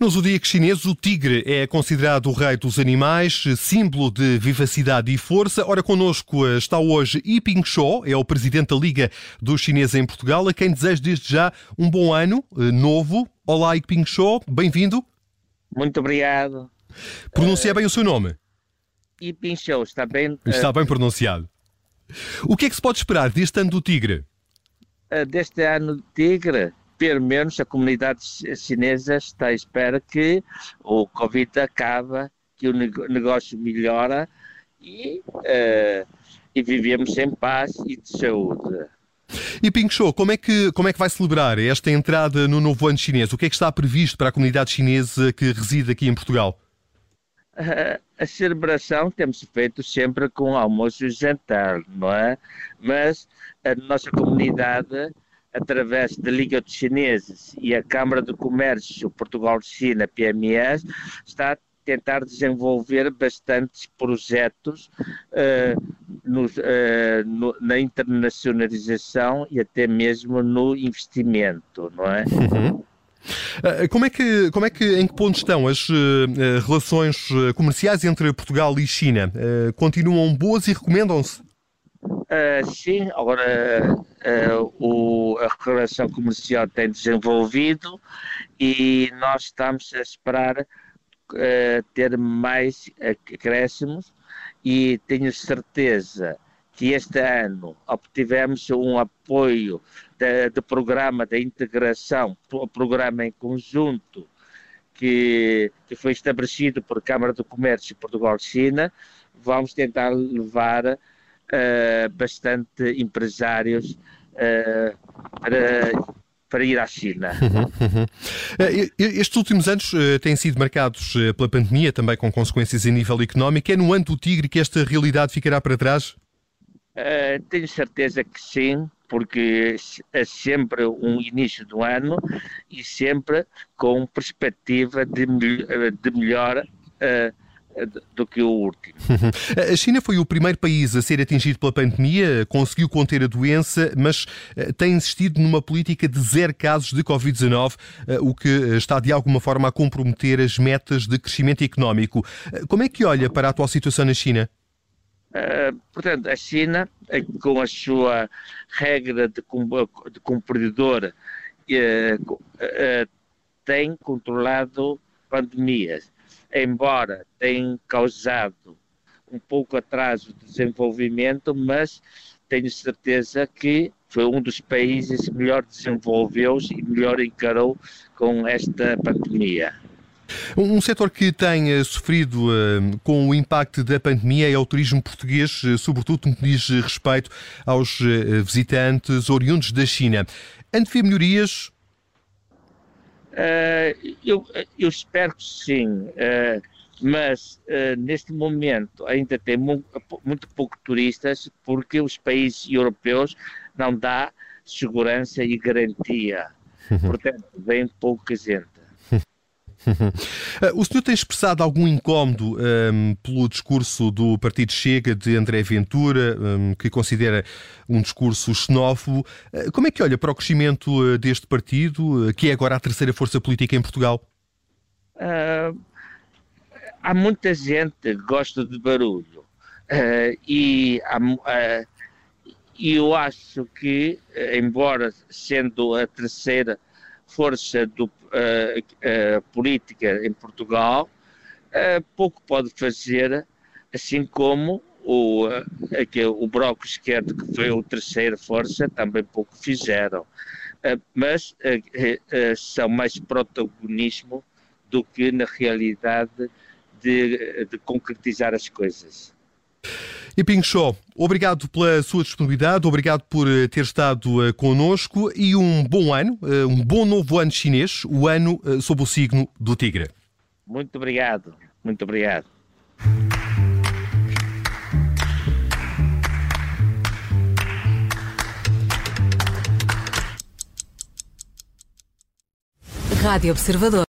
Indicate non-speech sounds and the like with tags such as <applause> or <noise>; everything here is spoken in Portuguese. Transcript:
No zodíaco chinês, o tigre é considerado o rei dos animais, símbolo de vivacidade e força. Ora, connosco eh, está hoje Yiping Shaw, é o presidente da Liga dos Chineses em Portugal, a quem desejo desde já um bom ano eh, novo. Olá, Yiping Shaw, bem-vindo. Muito obrigado. Pronuncia bem o seu nome. Yiping Shaw, está bem? Está bem pronunciado. O que é que se pode esperar deste ano do tigre? Deste ano do tigre? Pelo menos a comunidade chinesa está à espera que o Covid acabe, que o negócio melhora e, uh, e vivemos em paz e de saúde. E Ping Show, como é, que, como é que vai celebrar esta entrada no novo ano chinês? O que é que está previsto para a comunidade chinesa que reside aqui em Portugal? Uh, <laughs> a celebração temos feito sempre com almoço e jantar, não é? Mas a nossa comunidade através da Liga dos Chineses e a Câmara de Comércio Portugal-China, PMS, está a tentar desenvolver bastantes projetos uh, uh, no, na internacionalização e até mesmo no investimento, não é? Uhum. Eh, como é que, como é que, em que ponto estão as uh, relações comerciais entre Portugal e China? Continuam boas e recomendam-se? Uh, sim, agora uh, o, a relação comercial tem desenvolvido e nós estamos a esperar uh, ter mais acréscimos e tenho certeza que este ano obtivemos um apoio do programa da integração, programa em conjunto que, que foi estabelecido por Câmara do Comércio Portugal-China. Vamos tentar levar bastante empresários uh, para, para ir à China. Uhum, uhum. Eh, estes últimos anos têm sido marcados pela pandemia, também com consequências a nível económico. É no ano do tigre que esta realidade ficará para trás? Uh, tenho certeza que sim, porque é sempre um início do ano e sempre com perspectiva de, de melhor uh, do que o último. <laughs> A China foi o primeiro país a ser atingido pela pandemia, conseguiu conter a doença, mas eh, tem insistido numa política de zero casos de Covid-19, eh, o que está de alguma forma a comprometer as metas de crescimento económico. Eh, como é que olha para a atual situação na China? Uh, portanto, a China, com a sua regra de, de cumpridor, uh, uh, tem controlado pandemias embora tenha causado um pouco atraso de desenvolvimento, mas tenho certeza que foi um dos países que melhor desenvolveu-se e melhor encarou com esta pandemia. Um setor que tem eh, sofrido uh, com o impacto da pandemia é o turismo português, uh, sobretudo no que diz respeito aos visitantes oriundos da China. Antevê melhorias Uh, eu, eu, espero que sim, uh, mas uh, neste momento ainda tem muito, muito pouco turistas porque os países europeus não dá segurança e garantia. <laughs> Portanto, vem pouca gente. <laughs> o senhor tem expressado algum incómodo um, pelo discurso do Partido Chega de André Ventura, um, que considera um discurso xenófobo. Uh, como é que olha para o crescimento uh, deste partido, uh, que é agora a terceira força política em Portugal? há muita gente que gosta de barulho e há, eu acho que, embora sendo a terceira força do, uh, política em Portugal, uh, pouco pode fazer, assim como o, o Bloco Esquerdo, que foi a terceira força, também pouco fizeram. mas são mais protagonismo do que na realidade de, de concretizar as coisas. E Ping Show, obrigado pela sua disponibilidade, obrigado por eh, ter estado uh, connosco e um bom ano, uh, um bom novo ano chinês, o ano sob o signo do Tigre. Muito obrigado, muito obrigado. Rádio Observador.